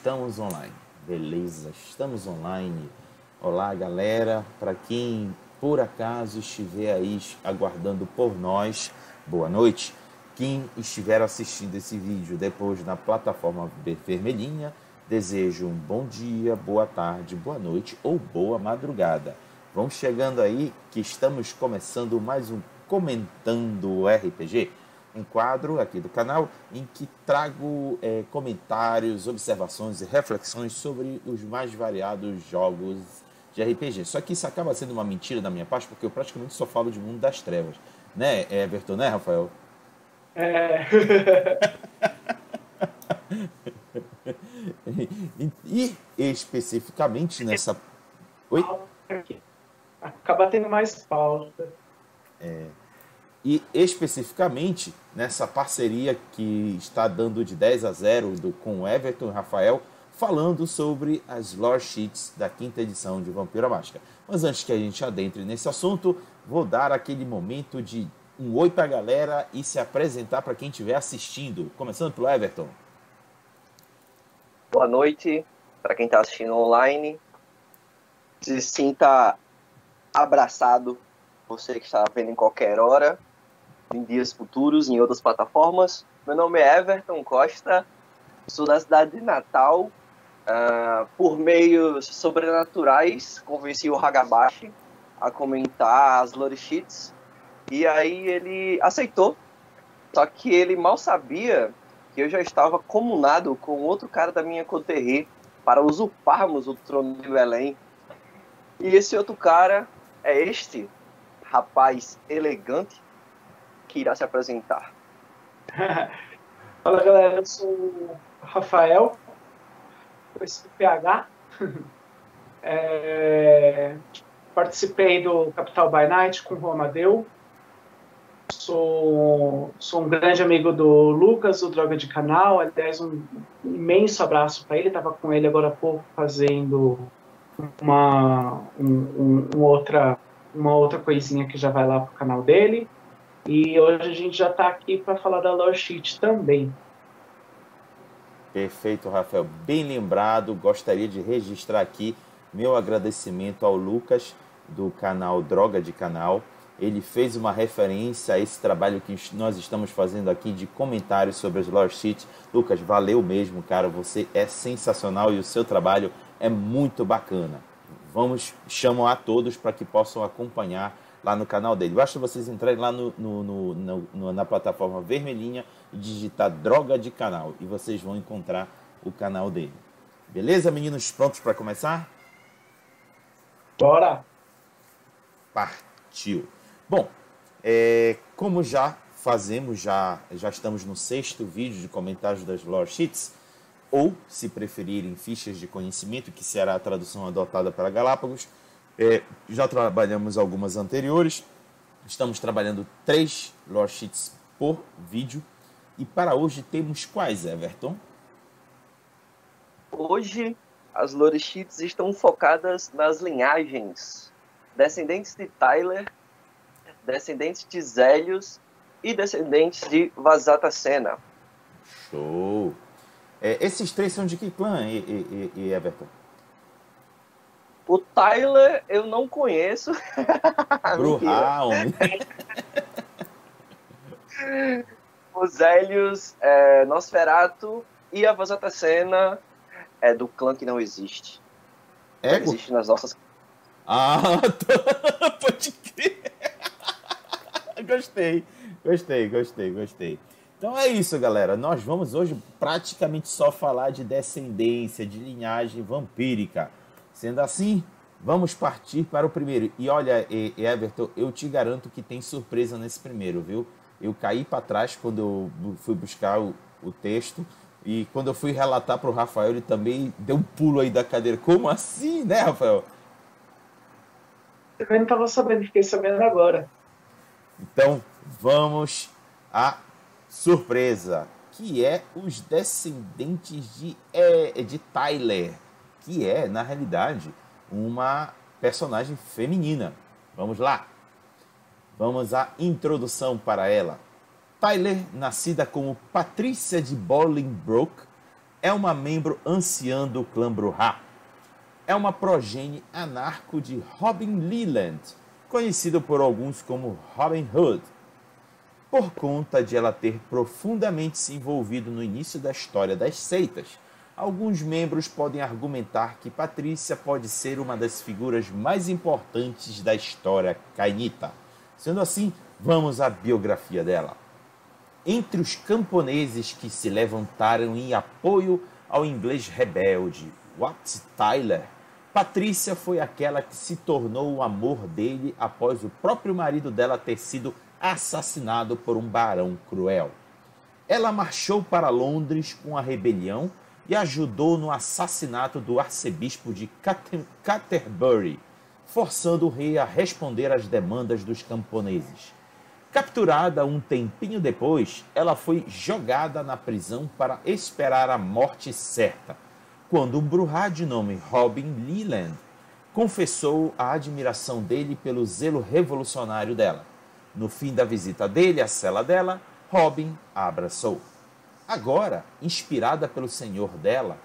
estamos online. Beleza, estamos online. Olá, galera. Para quem por acaso estiver aí aguardando por nós, boa noite. Quem estiver assistindo esse vídeo depois na plataforma vermelhinha, desejo um bom dia, boa tarde, boa noite ou boa madrugada. Vamos chegando aí que estamos começando mais um Comentando RPG um quadro aqui do canal em que trago é, comentários, observações e reflexões sobre os mais variados jogos de RPG. Só que isso acaba sendo uma mentira da minha parte, porque eu praticamente só falo de mundo das trevas. Né, Everton, né, Rafael? É. e, e especificamente nessa. Oi? Acaba tendo mais pauta. É e especificamente nessa parceria que está dando de 10 a 0 do, com Everton e Rafael, falando sobre as lore sheets da quinta edição de Vampiro à Máscara. Mas antes que a gente adentre nesse assunto, vou dar aquele momento de um oi para a galera e se apresentar para quem estiver assistindo. Começando pelo Everton. Boa noite para quem está assistindo online. Se sinta abraçado, você que está vendo em qualquer hora em dias futuros em outras plataformas. Meu nome é Everton Costa, sou da cidade de Natal. Uh, por meios sobrenaturais, convenci o Hagabashi a comentar as lore sheets e aí ele aceitou. Só que ele mal sabia que eu já estava comunado com outro cara da minha coterri para usurparmos o trono de Belém. E esse outro cara é este rapaz elegante que irá se apresentar. Fala galera, eu sou o Rafael, esse PH. É, participei do Capital by Night com o Amadeu. Sou, sou um grande amigo do Lucas, do Droga de Canal. Aliás, um imenso abraço para ele. Estava com ele agora há pouco fazendo uma, um, um, outra, uma outra coisinha que já vai lá pro canal dele. E hoje a gente já está aqui para falar da Lore Sheet também. Perfeito, Rafael. Bem lembrado. Gostaria de registrar aqui meu agradecimento ao Lucas do canal Droga de Canal. Ele fez uma referência a esse trabalho que nós estamos fazendo aqui de comentários sobre as Lore Sheets. Lucas, valeu mesmo, cara. Você é sensacional e o seu trabalho é muito bacana. Vamos chamar a todos para que possam acompanhar lá no canal dele. Basta vocês entrarem lá no, no, no, na plataforma vermelhinha e digitar Droga de Canal e vocês vão encontrar o canal dele. Beleza, meninos? Prontos para começar? Bora! Partiu! Bom, é, como já fazemos, já, já estamos no sexto vídeo de comentários das lore sheets, ou, se preferirem, fichas de conhecimento, que será a tradução adotada para Galápagos, é, já trabalhamos algumas anteriores. Estamos trabalhando três lore sheets por vídeo. E para hoje temos quais, Everton? Hoje as lore sheets estão focadas nas linhagens descendentes de Tyler, descendentes de Zélios e descendentes de Vazata Sena. Show! É, esses três são de que clã, e, e, e Everton? O Tyler eu não conheço. Bruhaum. Os Hélios, é, Nosferato e a Vazatacena é do clã que não existe. É? Não existe nas nossas. Ah, pode crer. gostei, gostei, gostei, gostei. Então é isso, galera. Nós vamos hoje praticamente só falar de descendência, de linhagem vampírica. Sendo assim, vamos partir para o primeiro. E olha, Everton, eu te garanto que tem surpresa nesse primeiro, viu? Eu caí para trás quando eu fui buscar o, o texto. E quando eu fui relatar para o Rafael, ele também deu um pulo aí da cadeira. Como assim, né, Rafael? Eu não estava sabendo, fiquei sabendo agora. Então, vamos à surpresa, que é os descendentes de, é, de Tyler que é, na realidade, uma personagem feminina. Vamos lá. Vamos à introdução para ela. Tyler, nascida como Patrícia de Bolingbroke, é uma membro anciã do clã Bruhá. É uma progenie anarco de Robin Leland, conhecido por alguns como Robin Hood, por conta de ela ter profundamente se envolvido no início da história das seitas. Alguns membros podem argumentar que Patrícia pode ser uma das figuras mais importantes da história cainita. Sendo assim, vamos à biografia dela. Entre os camponeses que se levantaram em apoio ao inglês rebelde Wat Tyler, Patrícia foi aquela que se tornou o amor dele após o próprio marido dela ter sido assassinado por um barão cruel. Ela marchou para Londres com a rebelião e ajudou no assassinato do arcebispo de Canterbury, forçando o rei a responder às demandas dos camponeses. Capturada um tempinho depois, ela foi jogada na prisão para esperar a morte certa, quando um bruhá de nome Robin Leland confessou a admiração dele pelo zelo revolucionário dela. No fim da visita dele à cela dela, Robin a abraçou. Agora, inspirada pelo senhor dela,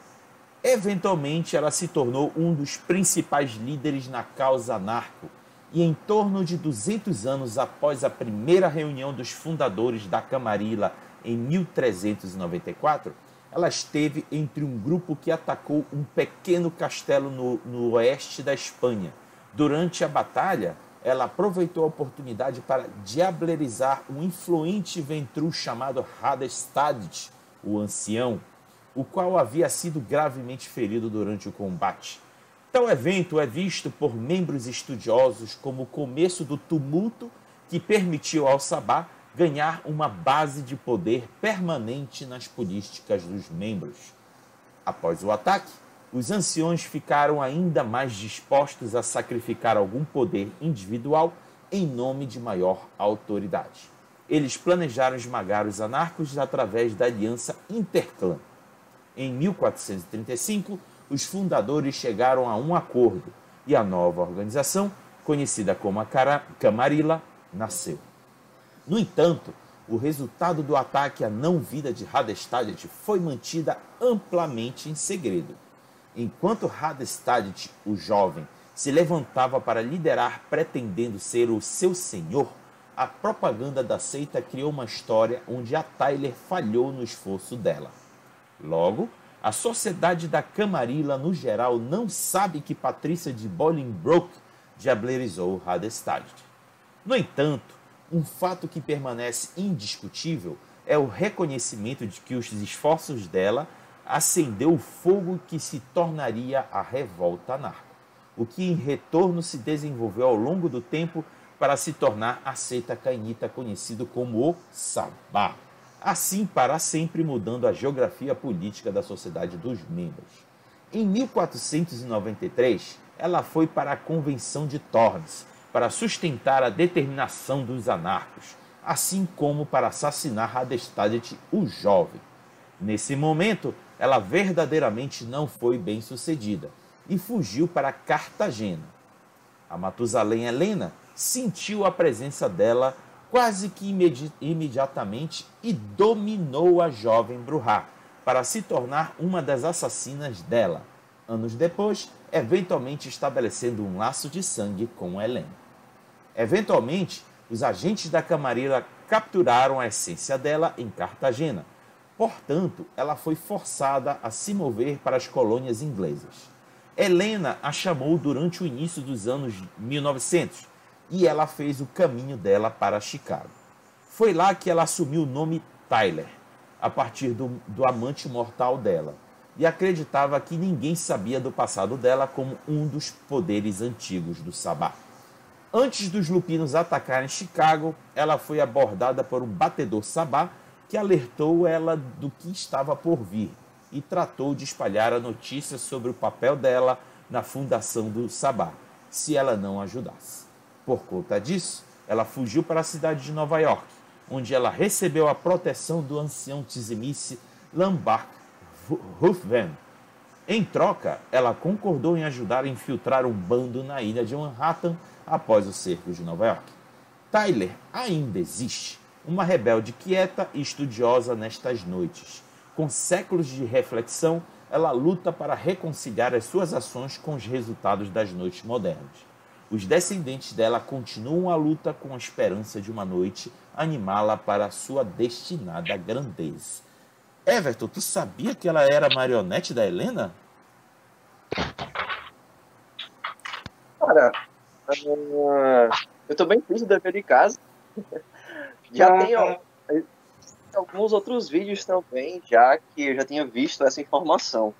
eventualmente ela se tornou um dos principais líderes na causa narco e em torno de 200 anos após a primeira reunião dos fundadores da Camarilla em 1394, ela esteve entre um grupo que atacou um pequeno castelo no, no oeste da Espanha. Durante a batalha, ela aproveitou a oportunidade para diablerizar um influente ventru chamado Hadestadit, o ancião, o qual havia sido gravemente ferido durante o combate. Tal evento é visto por membros estudiosos como o começo do tumulto que permitiu ao Sabá ganhar uma base de poder permanente nas políticas dos membros. Após o ataque, os anciões ficaram ainda mais dispostos a sacrificar algum poder individual em nome de maior autoridade. Eles planejaram esmagar os anarcos através da aliança Interclã. Em 1435, os fundadores chegaram a um acordo e a nova organização, conhecida como a Camarilla, nasceu. No entanto, o resultado do ataque à não-vida de Hadestadit foi mantida amplamente em segredo. Enquanto Hadestadit, o jovem, se levantava para liderar pretendendo ser o seu senhor, a propaganda da seita criou uma história onde a Tyler falhou no esforço dela. Logo, a sociedade da Camarilla, no geral, não sabe que Patrícia de Bolingbroke diablerizou Hadestad. No entanto, um fato que permanece indiscutível é o reconhecimento de que os esforços dela acendeu o fogo que se tornaria a revolta anarco, o que em retorno se desenvolveu ao longo do tempo para se tornar a seita cainita conhecido como o Sabá assim para sempre mudando a geografia política da sociedade dos membros. Em 1493, ela foi para a Convenção de Tormes para sustentar a determinação dos anarcos, assim como para assassinar Hadestadit, o jovem. Nesse momento, ela verdadeiramente não foi bem sucedida e fugiu para Cartagena. A Matusalém Helena sentiu a presença dela quase que imedi imediatamente e dominou a jovem Bruhá para se tornar uma das assassinas dela. Anos depois, eventualmente estabelecendo um laço de sangue com Helena. Eventualmente, os agentes da Camarilla capturaram a essência dela em Cartagena. Portanto, ela foi forçada a se mover para as colônias inglesas. Helena a chamou durante o início dos anos 1900 e ela fez o caminho dela para Chicago. Foi lá que ela assumiu o nome Tyler, a partir do, do amante mortal dela, e acreditava que ninguém sabia do passado dela como um dos poderes antigos do Sabá. Antes dos lupinos atacarem Chicago, ela foi abordada por um batedor Sabá que alertou ela do que estava por vir e tratou de espalhar a notícia sobre o papel dela na fundação do Sabá, se ela não ajudasse. Por conta disso, ela fugiu para a cidade de Nova York, onde ela recebeu a proteção do ancião Tizimice Lambach Ruthven. Em troca, ela concordou em ajudar a infiltrar um bando na ilha de Manhattan após o cerco de Nova York. Tyler ainda existe, uma rebelde quieta e estudiosa nestas noites, Com séculos de reflexão, ela luta para reconciliar as suas ações com os resultados das noites modernas. Os descendentes dela continuam a luta com a esperança de uma noite animá-la para a sua destinada grandeza. Everton, tu sabia que ela era marionete da Helena? Cara, uh, eu tô bem triste da de casa. Já ah. tenho alguns outros vídeos também, já que eu já tinha visto essa informação.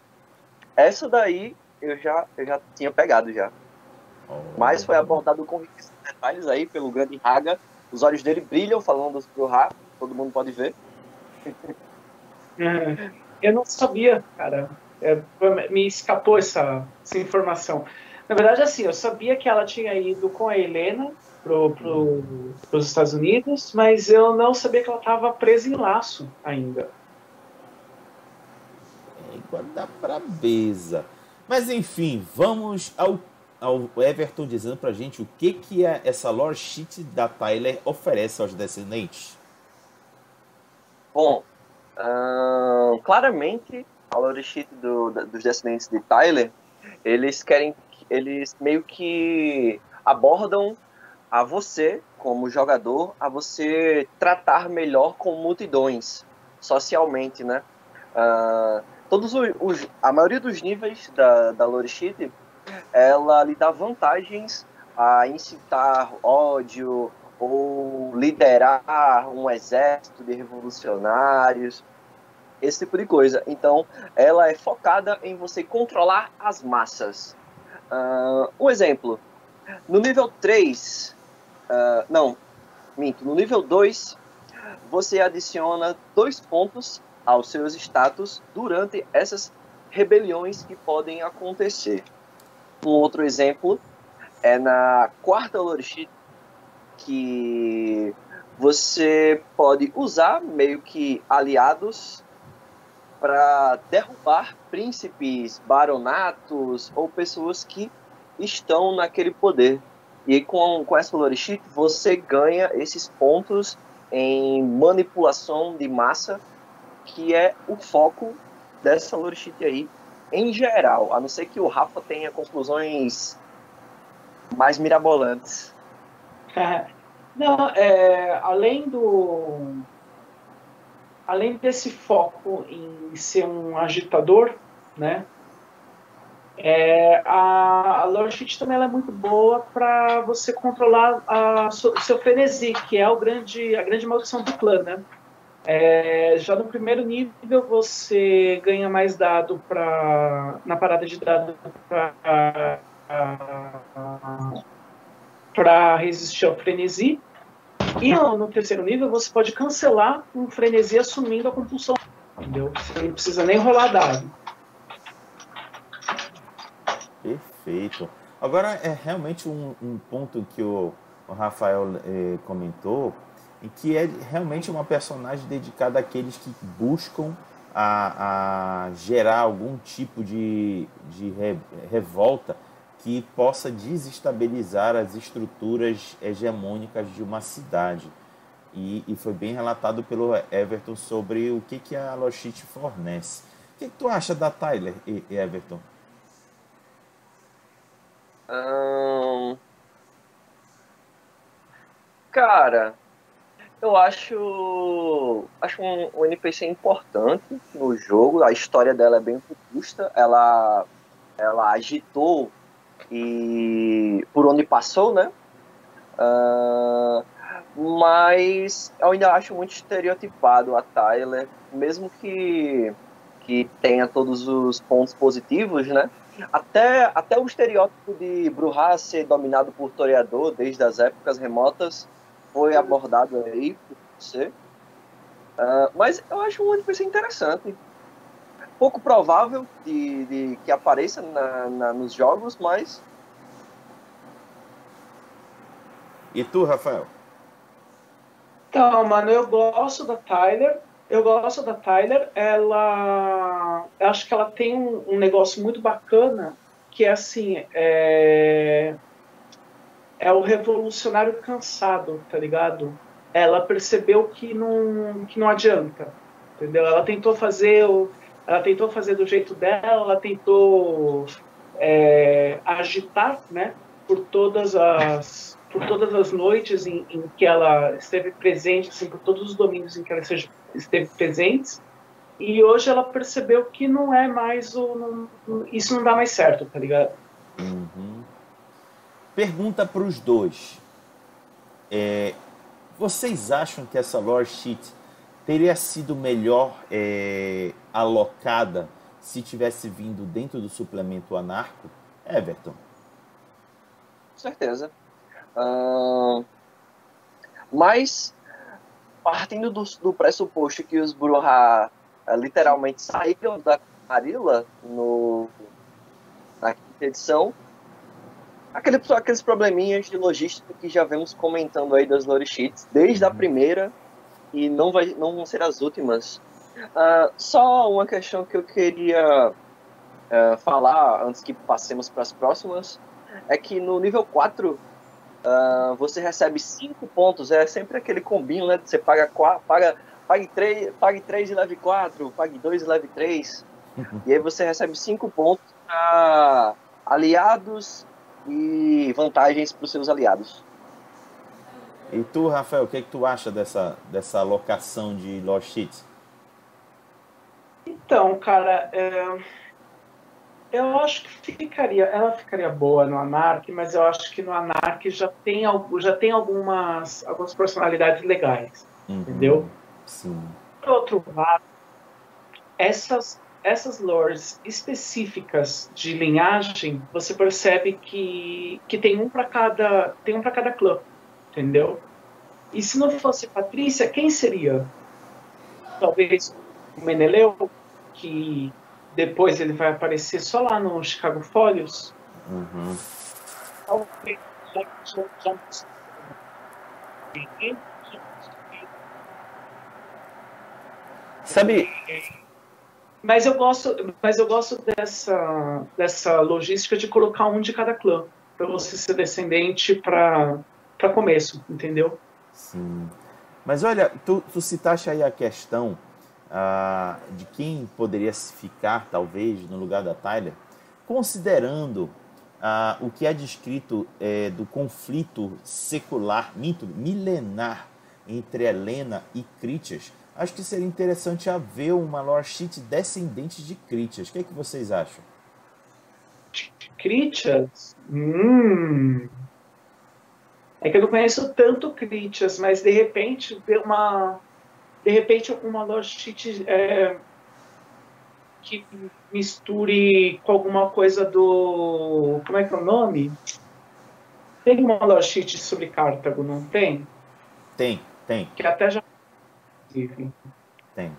Essa daí eu já, eu já tinha pegado já. Mas foi abordado com detalhes aí pelo grande Raga. Os olhos dele brilham falando pro Ra, todo mundo pode ver. É, eu não sabia, cara. É, me escapou essa, essa informação. Na verdade, assim, eu sabia que ela tinha ido com a Helena pro, pro, os Estados Unidos, mas eu não sabia que ela estava presa em laço ainda. É igual da brabeza. Mas enfim, vamos ao, ao Everton dizendo pra gente o que, que é essa lore sheet da Tyler oferece aos descendentes. Bom, uh, claramente a lore sheet do, dos descendentes de Tyler, eles querem, eles meio que abordam a você, como jogador, a você tratar melhor com multidões, socialmente, né? Uh, todos os, os, a maioria dos níveis da, da Lore Sheet, ela lhe dá vantagens a incitar ódio ou liderar um exército de revolucionários, esse tipo de coisa. Então, ela é focada em você controlar as massas. Uh, um exemplo, no nível 3, Uh, não, minto. No nível 2, você adiciona dois pontos aos seus status durante essas rebeliões que podem acontecer. Um outro exemplo é na quarta Lorishit, que você pode usar meio que aliados para derrubar príncipes, baronatos ou pessoas que estão naquele poder. E com, com essa Lorishit, você ganha esses pontos em manipulação de massa, que é o foco dessa Lorishit aí, em geral. A não ser que o Rafa tenha conclusões mais mirabolantes. não, é, além do. Além desse foco em ser um agitador, né? É, a, a também é muito boa para você controlar o seu frenesi, que é o grande, a grande maldição do clã, né? É, já no primeiro nível você ganha mais dado pra, na parada de dado para resistir ao frenesi. E no terceiro nível você pode cancelar um frenesi assumindo a compulsão. Entendeu? Você não precisa nem rolar dado. Perfeito. Agora, é realmente um, um ponto que o, o Rafael eh, comentou, e que é realmente uma personagem dedicada àqueles que buscam a, a gerar algum tipo de, de re, revolta que possa desestabilizar as estruturas hegemônicas de uma cidade. E, e, foi bem relatado pelo Everton sobre o que, que a Lochit fornece. O que, que tu acha da Tyler, Everton? Hum... Cara, eu acho acho um, um, NPC importante no jogo. A história dela é bem robusta. Ela ela agitou e por onde passou, né? Uh, mas eu ainda acho muito estereotipado a Tyler, mesmo que que tenha todos os pontos positivos, né? Até, até o estereótipo de Bruhá ser dominado por toreador desde as épocas remotas foi abordado aí por você. Uh, mas eu acho um NPC interessante. Pouco provável de, de que apareça na, na, nos jogos, mas. E tu, Rafael? Então, mano, eu gosto da Tyler eu gosto da Tyler. Ela, eu acho que ela tem um, um, negócio muito bacana que é assim, é, é o revolucionário cansado, tá ligado? Ela percebeu que não, que não adianta. entendeu? Ela tentou fazer o, ela tentou fazer do jeito dela, ela tentou é, agitar, né, por todas as por todas as noites em, em, que ela esteve presente, assim, por todos os domingos em que ela esteve presente, e hoje ela percebeu que não é mais o não, isso não dá mais certo, tá ligado? Uhum. Pergunta para os dois. É, vocês acham que essa lore sheet teria sido melhor é, alocada se tivesse vindo dentro do suplemento anarco? Everton. Com certeza. Uh, mas, partindo do, do, pressuposto que os Bruhá uh, literalmente saíram da Marila no, na quinta edição, aquele, aqueles probleminhas de logística que já vemos comentando aí das lore sheets, desde a uhum. primeira e não, vai, não vão ser as últimas. Uh, só uma questão que eu queria uh, falar antes que passemos para as próximas é que no nível 4 uh, ah, você recebe 5 pontos, é sempre aquele combinho, né? Você paga 4, paga, pague 3, pague 3 e leve 4, pague 2 e leve 3. Uhum. E aí você recebe 5 pontos para aliados e vantagens para os seus aliados. E tu, Rafael, o que, é que tu acha dessa, dessa alocação de Lost Sheets? Então, cara, é... eu acho que ficaria, ela ficaria boa no Anark, mas eu acho que no Anark já tem, já tem algumas, algumas personalidades legais, uhum. entendeu? Sim. Por outro lado, essas, essas lores específicas de linhagem, você percebe que, que tem um para cada, tem um para cada clã entendeu? E se não fosse Patrícia, quem seria? Talvez o Meneleu, que depois ele vai aparecer só lá no Chicago Folios. Uhum. Talvez Sabe? Mas eu gosto, mas eu gosto dessa dessa logística de colocar um de cada clã para você ser descendente para começo, entendeu? Sim. Mas olha, tu, tu citaste aí a questão ah, de quem poderia ficar, talvez, no lugar da Tyler, considerando ah, o que é descrito é, do conflito secular, mito, milenar entre Helena e Critias, acho que seria interessante haver uma lore sheet descendente de Critias. O que, é que vocês acham? Critias? Hum... É que eu não conheço tanto Critias, mas de repente uma de repente uma logite é, que misture com alguma coisa do como é que é o nome? Tem uma logite sobre Cartago, não tem? Tem, tem. Que até já tem.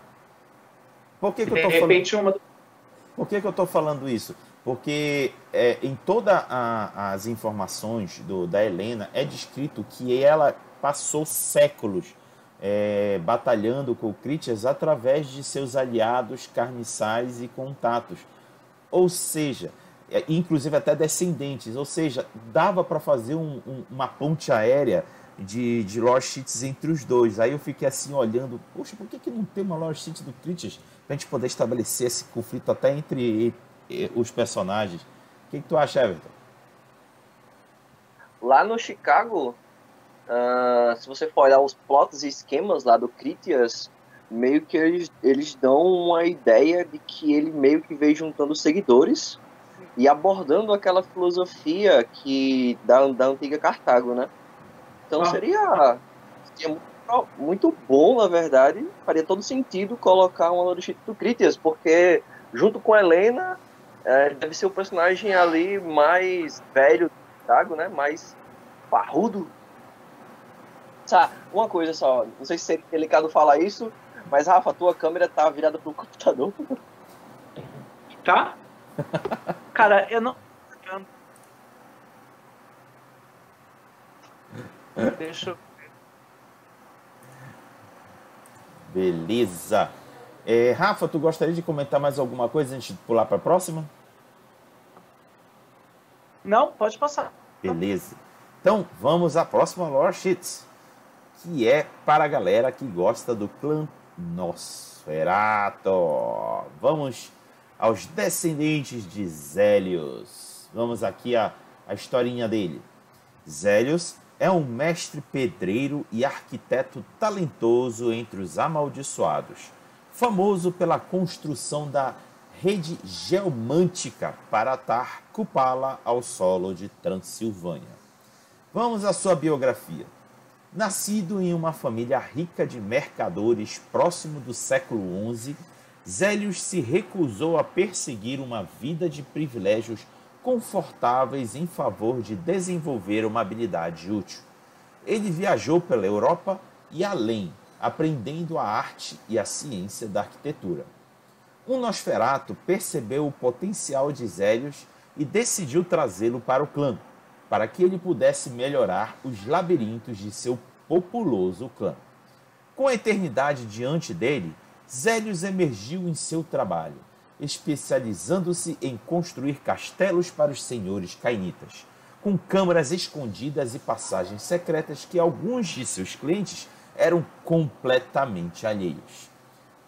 Por que, que de eu tô repente falando... uma Por que, que eu estou falando isso? porque é, em todas as informações do, da Helena é descrito que ela passou séculos é, batalhando com Critias através de seus aliados carniçais e contatos. Ou seja, é, inclusive até descendentes. Ou seja, dava para fazer um, um, uma ponte aérea de, de Lost Sheets entre os dois. Aí eu fiquei assim olhando, poxa, por que, que não tem uma Lost Sheet do Critias para a gente poder estabelecer esse conflito até entre os personagens. O que, que tu acha, Everton? Lá no Chicago, uh, se você for olhar os plots e esquemas lá do Critias, meio que eles, eles dão uma ideia de que ele meio que veio juntando seguidores e abordando aquela filosofia que da, da antiga Cartago, né? Então ah. seria, seria muito, muito, bom, na verdade, faria todo sentido colocar uma Lorishita do Critias, porque junto com Helena é, deve ser o personagem ali mais velho do Thiago, né? Mais parrudo. Tá, uma coisa só, não sei se é delicado falar isso, mas Rafa, tua câmera tá virada pro computador. Tá? Cara, eu não. Deixa eu. Beleza. É, Rafa, tu gostaria de comentar mais alguma coisa antes de pular para a próxima? Não, pode passar. Beleza. Então, vamos à próxima Lore Sheets, que é para a galera que gosta do clã Nosferato. Vamos aos descendentes de Zélios. Vamos aqui a, a historinha dele. Zélios é um mestre pedreiro e arquiteto talentoso entre os amaldiçoados, famoso pela construção da rede geomântica para atar Cupala ao solo de Transilvânia. Vamos à sua biografia. Nascido em uma família rica de mercadores próximo do século XI, Zélios se recusou a perseguir uma vida de privilégios confortáveis em favor de desenvolver uma habilidade útil. Ele viajou pela Europa e além, aprendendo a arte e a ciência da arquitetura. Um Nosferato percebeu o potencial de Zélios e decidiu trazê-lo para o clã, para que ele pudesse melhorar os labirintos de seu populoso clã. Com a eternidade diante dele, Zélios emergiu em seu trabalho, especializando-se em construir castelos para os senhores cainitas, com câmaras escondidas e passagens secretas que alguns de seus clientes eram completamente alheios.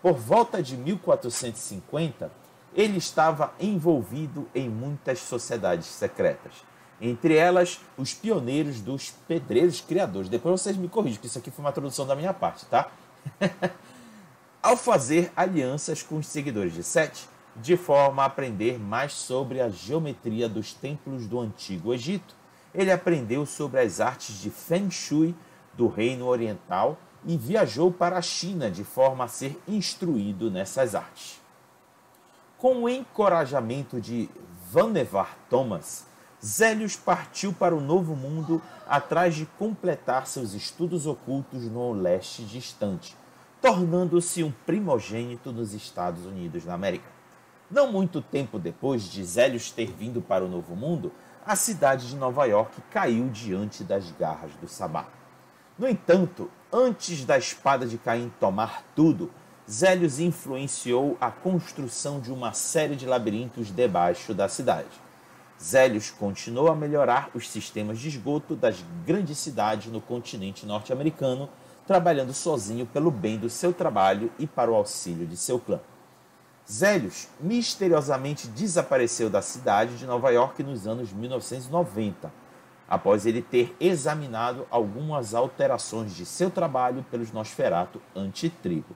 Por volta de 1450, ele estava envolvido em muitas sociedades secretas, entre elas os pioneiros dos pedreiros criadores. Depois vocês me corrigem, que isso aqui foi uma tradução da minha parte, tá? Ao fazer alianças com os seguidores de Sete, de forma a aprender mais sobre a geometria dos templos do Antigo Egito, ele aprendeu sobre as artes de Feng Shui do Reino Oriental e viajou para a China de forma a ser instruído nessas artes. Com o encorajamento de Vannevar Thomas, Zélios partiu para o Novo Mundo atrás de completar seus estudos ocultos no leste distante, tornando-se um primogênito nos Estados Unidos da América. Não muito tempo depois de Zélios ter vindo para o Novo Mundo, a cidade de Nova York caiu diante das garras do Sabá. No entanto, antes da espada de Caim tomar tudo, Zélios influenciou a construção de uma série de labirintos debaixo da cidade. Zélios continuou a melhorar os sistemas de esgoto das grandes cidades no continente norte-americano, trabalhando sozinho pelo bem do seu trabalho e para o auxílio de seu clã. Zélios misteriosamente desapareceu da cidade de Nova York nos anos 1990, após ele ter examinado algumas alterações de seu trabalho pelos Nosferato anti-trigo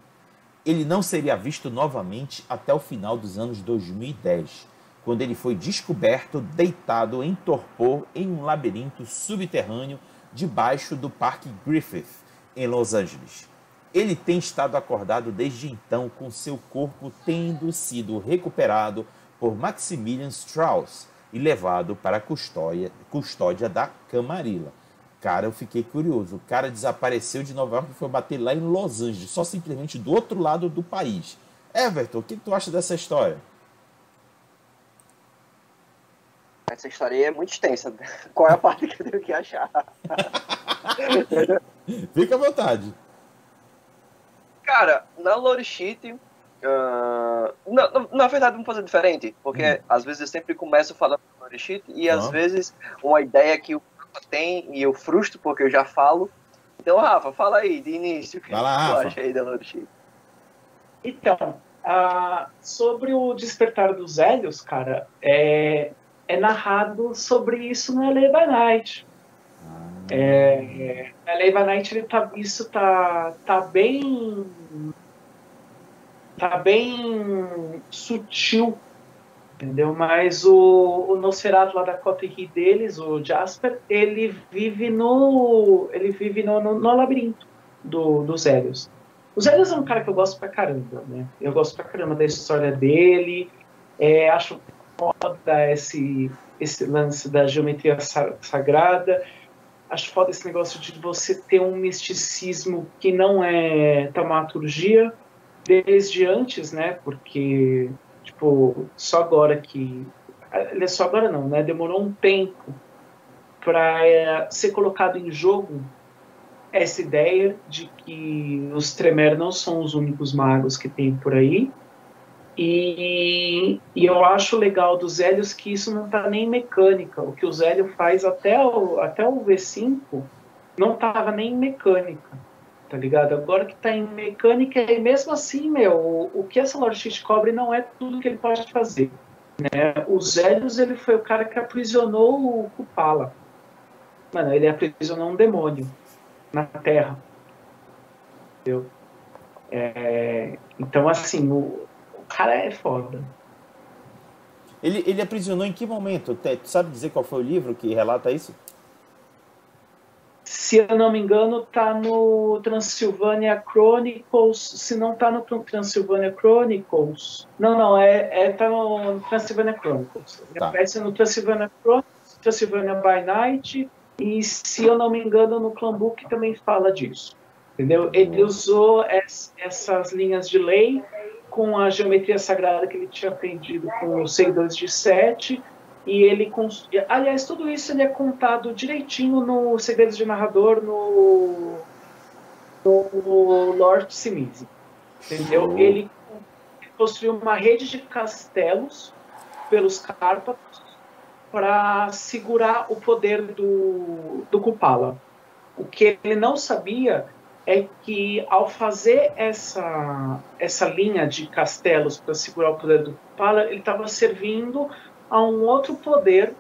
ele não seria visto novamente até o final dos anos 2010, quando ele foi descoberto deitado em torpor em um labirinto subterrâneo debaixo do Parque Griffith, em Los Angeles. Ele tem estado acordado desde então, com seu corpo tendo sido recuperado por Maximilian Strauss e levado para a custódia, custódia da Camarilla. Cara, eu fiquei curioso. O cara desapareceu de Nova York e foi bater lá em Los Angeles, só simplesmente do outro lado do país. Everton, o que, tu acha dessa história? Essa história é muito extensa. Qual é a parte que eu tenho que achar? Fica à vontade. Cara, na Lore Sheet, uh, na, na, verdade vamos fazer diferente, porque hum. às vezes eu sempre começo falando da Lore Sheet e às vezes uma ideia que o tem e eu frustro porque eu já falo. Então, Rafa, fala aí de início. O que Vai lá, Rafa. aí da Então, uh, sobre o despertar dos Hélios, cara, é, é narrado sobre isso no LA by Night. Ah. É, LA by Night tá, isso tá, tá bem tá bem sutil entendeu? Mas o, o Nosferatu lá da Coterie deles, o Jasper, ele vive no ele vive no, no, no labirinto do, dos Hélios. Os Hélios é um cara que eu gosto pra caramba, né? Eu gosto pra caramba da história dele, é, acho foda esse, esse lance da geometria sagrada, acho foda esse negócio de você ter um misticismo que não é taumaturgia, desde antes, né? Porque Tipo, só agora que. É só agora não, né? Demorou um tempo para é, ser colocado em jogo essa ideia de que os Tremere não são os únicos magos que tem por aí. E, e eu acho legal dos Hélios que isso não está nem mecânica. O que o Zélio faz até o, até o V5 não estava nem mecânica. tá ligado? Agora que tá em mecânica, e mesmo assim, meu, o, o que essa Lord cobre não é tudo que ele pode fazer. Né? O Zélios, ele foi o cara que aprisionou o Kupala. Mano, ele aprisionou um demônio na Terra. Entendeu? É, então, assim, o cara é foda. Ele, ele aprisionou em que momento? Tu sabe dizer qual foi o livro que relata isso? Se eu não me engano, tá no Transylvania Chronicles. Se não tá no Transylvania Chronicles. Não, não, é, é tá no Transylvania Chronicles. Ele tá. aparece no Transylvania Chronicles, Transylvania by Night. E se eu não me engano, no Clan Book também fala disso. Entendeu? Ele usou essas linhas de lei com a geometria sagrada que ele tinha aprendido com os seguidores de Sete. E ele. Aliás, tudo isso ele é contado direitinho no Segredos de Narrador, no, no Lord Simizi. Entendeu? Ele construiu uma rede de castelos pelos Cárpatos para segurar o poder do, do Kupala. O que ele não sabia é que ao fazer essa, essa linha de castelos para segurar o poder do Kupala, ele estava servindo a um outro poder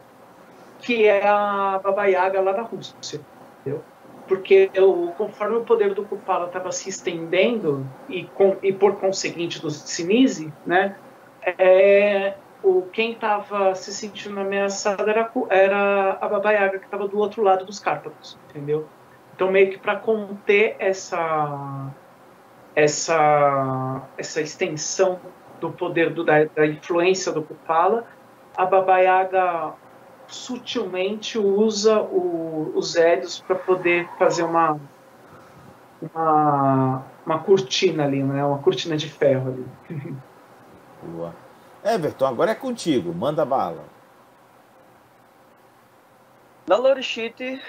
que é a Baba Yaga lá da Rússia, entendeu? Porque eu, conforme o poder do Kupala estava se estendendo e, com, e por conseguinte do Sinise, né, é, o, quem estava se sentindo ameaçado era, era a Baba Yaga que estava do outro lado dos Cárpatos, entendeu? Então, meio que para conter essa, essa, essa extensão do poder, do, da, da influência do Kupala, a Baba Yaga sutilmente usa o, os Hélios para poder fazer uma, uma, uma cortina ali, né? uma cortina de ferro ali. Boa. Everton, agora é contigo, manda bala. Na Lorishite,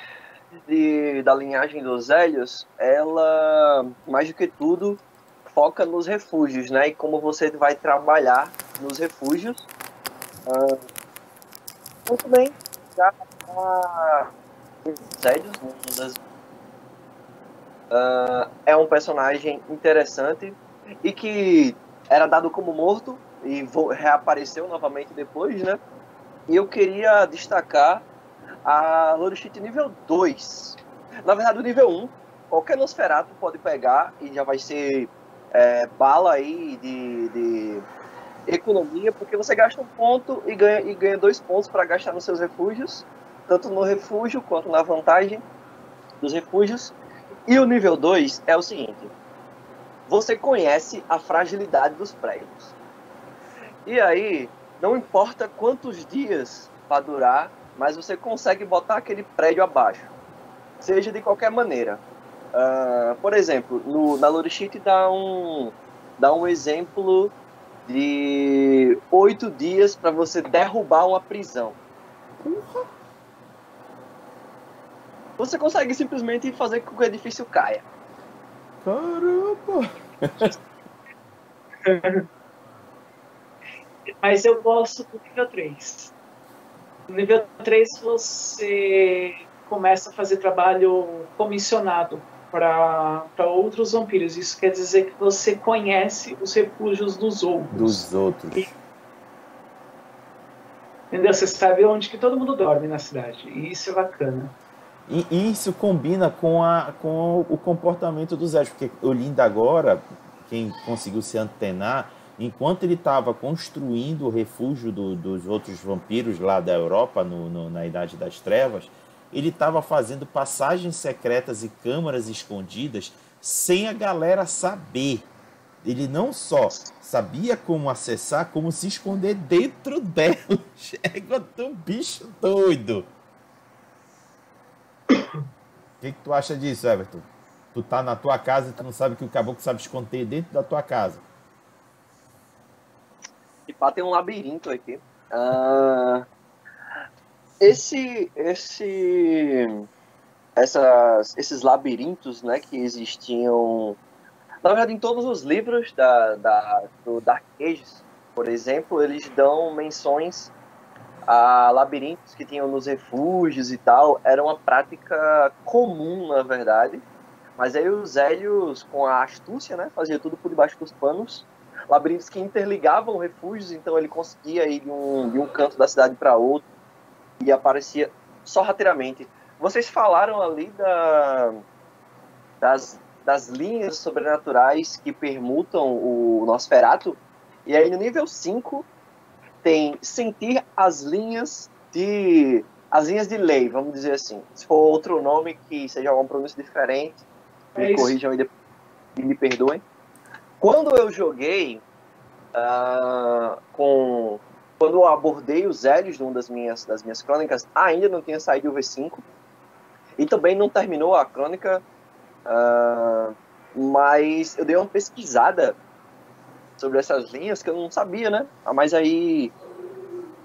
de, da linhagem dos Hélios, ela, mais do que tudo, foca nos refúgios, né? E como você vai trabalhar nos refúgios. Uh, muito bem, já uh, Hélios, das, uh, é um personagem interessante e que era dado como morto e reapareceu novamente depois, né? E eu queria destacar a Lorishit nível 2. Na verdade, o nível 1, qualquer Nosferatu pode pegar e já vai ser é, bala aí de, de, economia, porque você gasta um ponto e ganha, e ganha dois pontos para gastar nos seus refúgios, tanto no refúgio quanto na vantagem dos refúgios. E o nível 2 é o seguinte: você conhece a fragilidade dos prédios. E aí, não importa quantos dias vai durar mas você consegue botar aquele prédio abaixo, seja de qualquer maneira. Uh, por exemplo, no, na Lorishit dá um, dá um exemplo de oito dias para você derrubar uma prisão. Uhum. Você consegue simplesmente fazer com que o edifício caia. Caramba! Mas eu gosto do nível 3. No nível 3 você começa a fazer trabalho comissionado para outros vampiros. Isso quer dizer que você conhece os refúgios dos outros. Dos outros. E, entendeu? Você sabe onde que todo mundo dorme na cidade. E isso é bacana. E isso combina com, a, com o comportamento dos elfos, porque lindo agora, quem conseguiu se antenar, enquanto ele estava construindo o refúgio do, dos outros vampiros lá da Europa, no, no, na Idade das Trevas, ele estava fazendo passagens secretas e câmaras escondidas sem a galera saber. Ele não só sabia como acessar, como se esconder dentro delas. É um bicho doido. O que, que tu acha disso, Everton? Tu tá na tua casa e tu não sabe que o caboclo sabe esconder dentro da tua casa. De fato, tem um labirinto aqui. Uh, esse, esse, essas, esses labirintos, né, que existiam, na verdade, em todos os livros da, da, do Dark Ages, por exemplo, eles dão menções a labirintos que tinham nos refúgios e tal. Era uma prática comum, na verdade, Mas aí os Hélios, com a astúcia, né, fazia tudo por debaixo dos panos. Labirintos que interligavam refúgios, então ele conseguia ir de um, de um canto da cidade para outro e aparecia sorrateiramente. Vocês falaram ali da, das, das linhas sobrenaturais que permutam o Nosferato. E aí no nível 5 tem sentir as linhas de as linhas de lei, vamos dizer assim. Se for outro nome que seja algum pronúncio diferente, é me corrijam e, e me perdoem. Quando eu joguei uh, com quando eu abordei os Hélios numa das minhas das minhas crônicas, ainda não tinha saído o V5 e também não terminou a crônica, uh, mas eu dei uma pesquisada sobre essas linhas que eu não sabia, né? Ah, mas aí,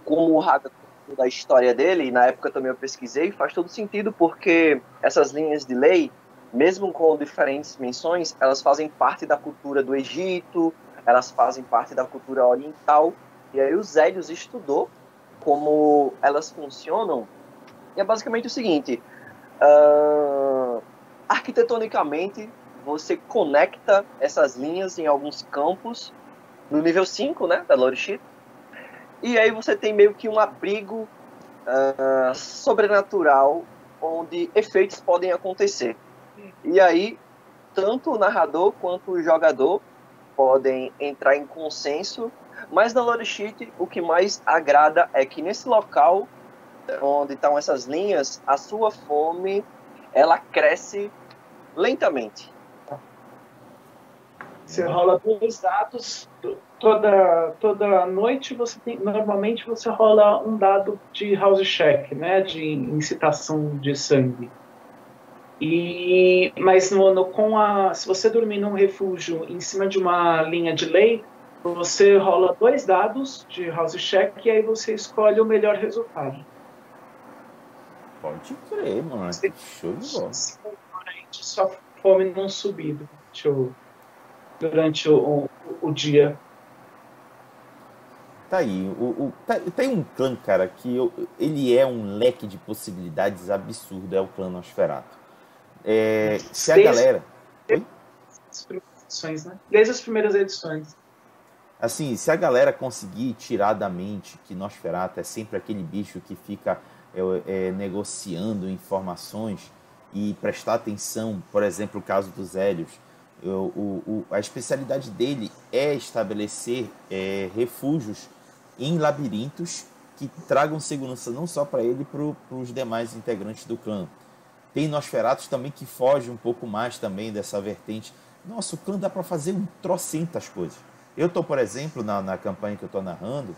como o Raga da história dele, e na época também eu pesquisei, faz todo sentido porque essas linhas de lei, mesmo com diferentes menções, elas fazem parte da cultura do Egito, elas fazem parte da cultura oriental, e aí o Zélios estudou como elas funcionam, e é basicamente o seguinte, uh, arquitetonicamente, você conecta essas linhas em alguns campos no nível 5, né, da Lore Sheet, e aí você tem meio que um abrigo uh, sobrenatural onde efeitos podem acontecer. E aí, tanto o narrador quanto o jogador podem entrar em consenso, mas na lore sheet o que mais agrada é que nesse local onde estão essas linhas, a sua fome ela cresce lentamente. Você rola dois dados toda toda noite você tem normalmente você rola um dado de house check, né, de incitação de sangue. E mas no, no, com a se você dormir num refúgio em cima de uma linha de lei, você rola dois dados de house check e aí você escolhe o melhor resultado. Pode crer, mano. Show de bola. Sua fome não subido durante o, o, o dia. Tá aí. O, o, tá, tem um clã, cara, que eu, ele é um leque de possibilidades absurdo, é o clã Nosferatu. É, se a galera. Edições, né? Desde as primeiras edições. Assim, se a galera conseguir tirar da mente que Nosferatu é sempre aquele bicho que fica é, é, negociando informações e prestar atenção, por exemplo, o caso dos Hélios, eu, o, o, a especialidade dele é estabelecer é, refúgios em labirintos que tragam segurança não só para ele, para os demais integrantes do clã. Tem Nosferatos também que foge um pouco mais também dessa vertente. Nossa, o clã dá para fazer um trocentas coisas. Eu estou, por exemplo, na, na campanha que eu estou narrando,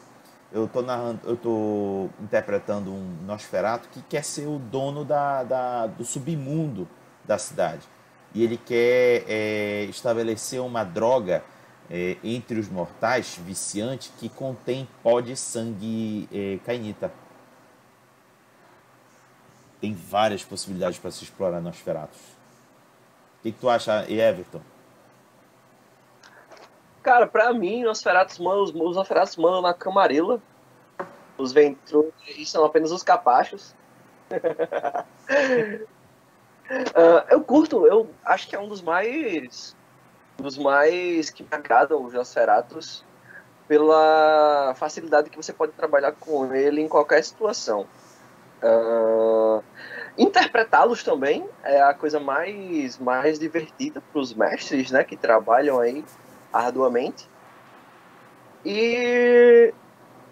eu estou narrando, eu estou interpretando um Nosferato que quer ser o dono da, da do submundo da cidade. E ele quer é, estabelecer uma droga é, entre os mortais, viciante, que contém pó de sangue é, cainita. Tem várias possibilidades para se explorar Nosferatus. O que, que tu acha, Everton? Cara, pra mim, Nosferatus, mano, os, os mandam na camarela. Os Ventru são apenas os capachos. uh, eu curto, eu acho que é um dos mais dos mais que me agradam os Nosferatus pela facilidade que você pode trabalhar com ele em qualquer situação. Uh, Interpretá-los também é a coisa mais, mais divertida para os mestres né, que trabalham aí arduamente. E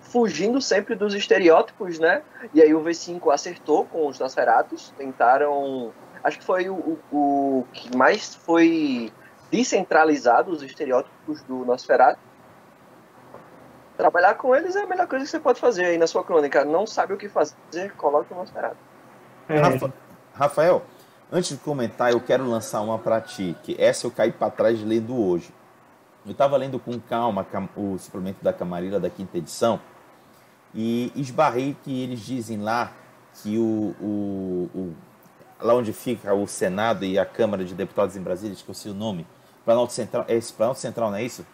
fugindo sempre dos estereótipos, né? E aí o V5 acertou com os Nosferatus, tentaram. Acho que foi o, o, o que mais foi descentralizado os estereótipos do Nosferatu. Trabalhar com eles é a melhor coisa que você pode fazer aí na sua crônica. Não sabe o que fazer, coloque o Nosferatu. É. Rafael, antes de comentar, eu quero lançar uma para ti, que essa eu caí para trás lendo hoje. Eu estava lendo com calma o suplemento da Camarilla da quinta edição e esbarrei que eles dizem lá que o, o, o lá onde fica o Senado e a Câmara de Deputados em Brasília, esqueci o nome, Planalto Central, é esse Planalto Central, não é isso?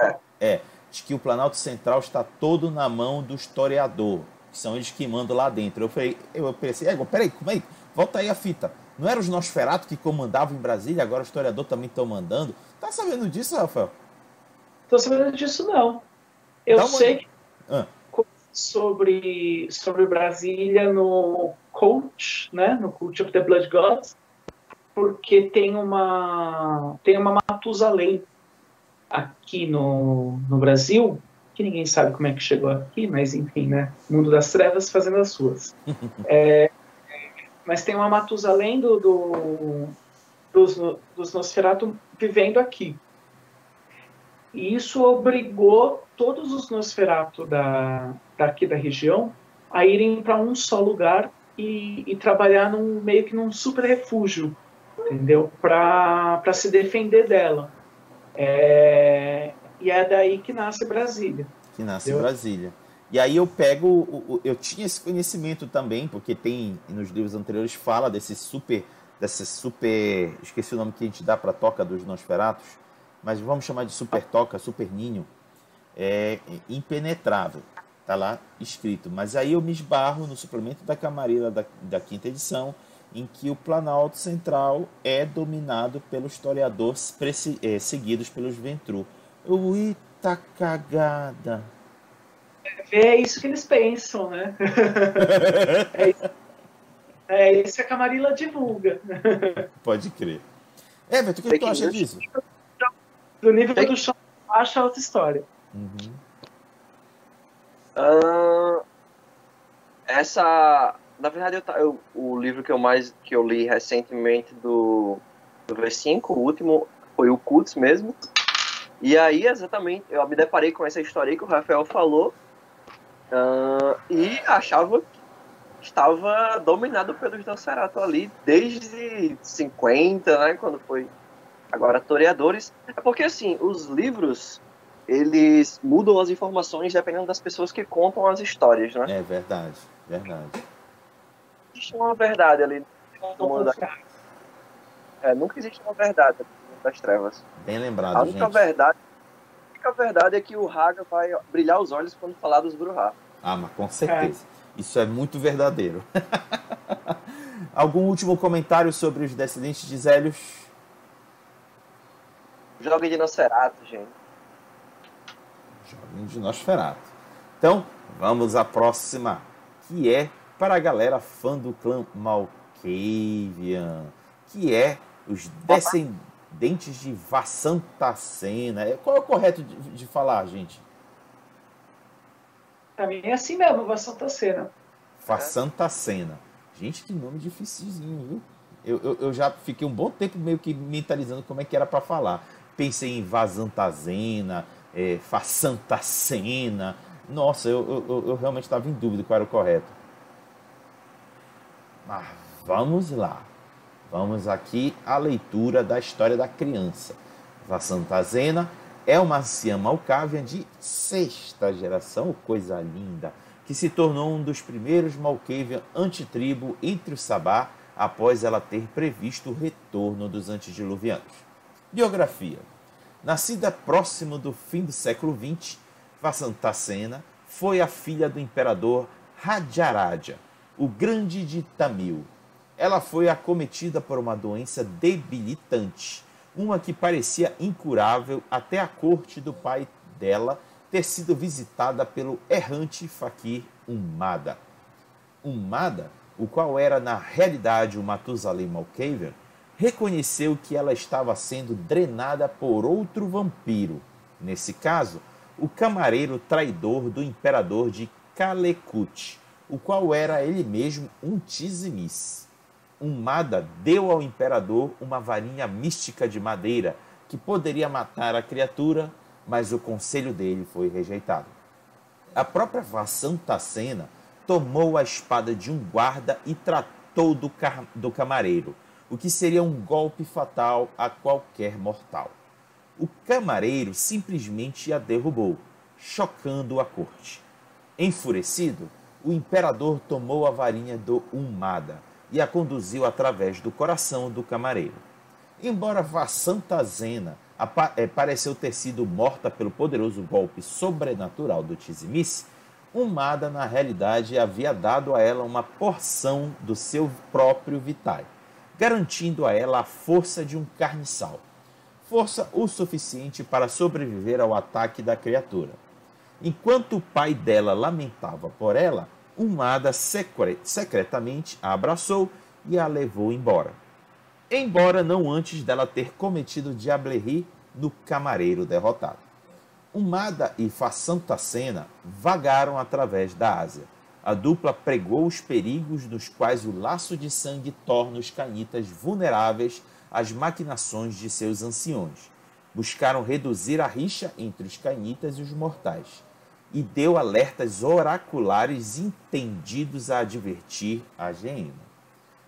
É. é. Diz que o Planalto Central está todo na mão do historiador, que são eles que mandam lá dentro. Eu falei, eu pensei, é, peraí, como é? Volta aí a fita. Não era os Nosferatu que comandavam em Brasília, agora o historiador também estão mandando. Tá sabendo disso, Rafael? Tô sabendo disso, não. Eu uma... sei ah. sobre, sobre Brasília no Cult, né? No Cult of the Blood Gods, porque tem uma tem uma Matusalém aqui no, no Brasil, que ninguém sabe como é que chegou aqui, mas enfim, né? Mundo das trevas fazendo as suas. é, mas tem uma Matusalém do, do, dos, dos Nosferatu vivendo aqui. E isso obrigou todos os Nosferatu da, daqui da região a irem para um só lugar e, e, trabalhar num, meio que num super refúgio, entendeu? Para se defender dela. É, e é daí que nasce Brasília. Que nasce entendeu? Brasília. E aí eu pego, eu tinha esse conhecimento também, porque tem nos livros anteriores fala desse super, desse super, esqueci o nome que a gente dá para toca dos Nosferatos, mas vamos chamar de super toca, super ninho, é impenetrável, tá lá escrito. Mas aí eu me esbarro no suplemento da Camarilla da, da quinta edição, em que o Planalto Central é dominado pelos historiadores é, seguidos pelos Ventru. O Ita cagada é isso que eles pensam, né? é, isso, é isso que a Camarilla divulga. Pode crer. Everton, o que, que tu acha disso? Do nível do chão acha outra história. Uhum. Uh, essa, na verdade, eu, eu, o livro que eu mais que eu li recentemente do, do V5, o último, foi o Cults mesmo. E aí, exatamente, eu me deparei com essa história que o Rafael falou. Uh, e achava que estava dominado pelos Nosferatu ali desde 50, né? Quando foi. Agora, Toreadores. É porque, assim, os livros eles mudam as informações dependendo das pessoas que contam as histórias, né? É verdade, verdade. Existe uma verdade ali no mundo da... É, nunca existe uma verdade das trevas. Bem lembrado, a única gente. verdade única verdade é que o Haga vai brilhar os olhos quando falar dos Bruhá. Ah, mas com certeza. É. Isso é muito verdadeiro. Algum último comentário sobre os descendentes de Zélios? Joguem de Nosferatu, gente. Joguem de Nosferatu. Então, vamos à próxima, que é para a galera fã do clã Malkavian, que é os descendentes Dentes de Vassantacena. É, qual é o correto de, de falar, gente? Pra mim é assim mesmo, Vassantacena. Vassantacena. Gente, que nome dificilzinho, viu? Eu, eu, eu, já fiquei um bom tempo meio que mentalizando como é que era para falar. Pensei em Vazantazena, é, Façantacena. Nossa, eu, eu, eu realmente estava em dúvida qual era o correto. Mas vamos lá. Vamos aqui à leitura da história da criança. Vassantazena é uma anciã malcávian de sexta geração, coisa linda, que se tornou um dos primeiros Malkavian antitribo entre os Sabá após ela ter previsto o retorno dos antediluvianos. Biografia. Nascida próximo do fim do século XX, Vassantacena foi a filha do imperador Rajaraja, o Grande de Tamil, ela foi acometida por uma doença debilitante, uma que parecia incurável até a corte do pai dela ter sido visitada pelo errante faquir Umada. Umada, o qual era na realidade o Matusalém Malkavian, reconheceu que ela estava sendo drenada por outro vampiro, nesse caso, o camareiro traidor do imperador de Calecut, o qual era ele mesmo um Tizimis um Mada deu ao imperador uma varinha mística de madeira que poderia matar a criatura, mas o conselho dele foi rejeitado. A própria Vassantacena tomou a espada de um guarda e tratou do, do camareiro, o que seria um golpe fatal a qualquer mortal. O camareiro simplesmente a derrubou, chocando a corte. Enfurecido, o imperador tomou a varinha do Umada e a conduziu através do coração do camareiro. Embora Vassantazena é, pareceu ter sido morta pelo poderoso golpe sobrenatural do Tizimice, Umada na realidade havia dado a ela uma porção do seu próprio Vitae. garantindo a ela a força de um carniçal. Força o suficiente para sobreviver ao ataque da criatura. Enquanto o pai dela lamentava por ela, Umada secretamente a abraçou e a levou embora. Embora não antes dela ter cometido diablerie no camareiro derrotado. Umada e Façantacena vagaram através da Ásia. A dupla pregou os perigos dos quais o laço de sangue torna os canitas vulneráveis às maquinações de seus anciões. Buscaram reduzir a rixa entre os canitas e os mortais e deu alertas oraculares intendidos a advertir a Geena.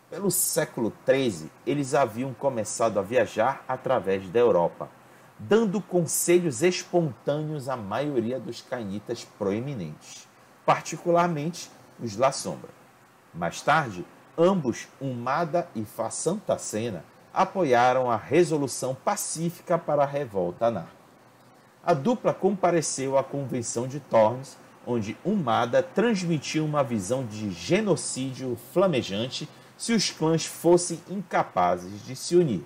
Pelo século XIII, eles haviam começado a viajar através da Europa, dando conselhos espontâneos à maioria dos cainitas proeminentes, particularmente os La Sombra. Mais tarde, ambos, Umada e Sena, apoiaram a resolução pacífica para a revolta anarca a dupla compareceu à Convenção de Tormes, onde Umada transmitiu uma visão de genocídio flamejante se os clãs fossem incapazes de se unir.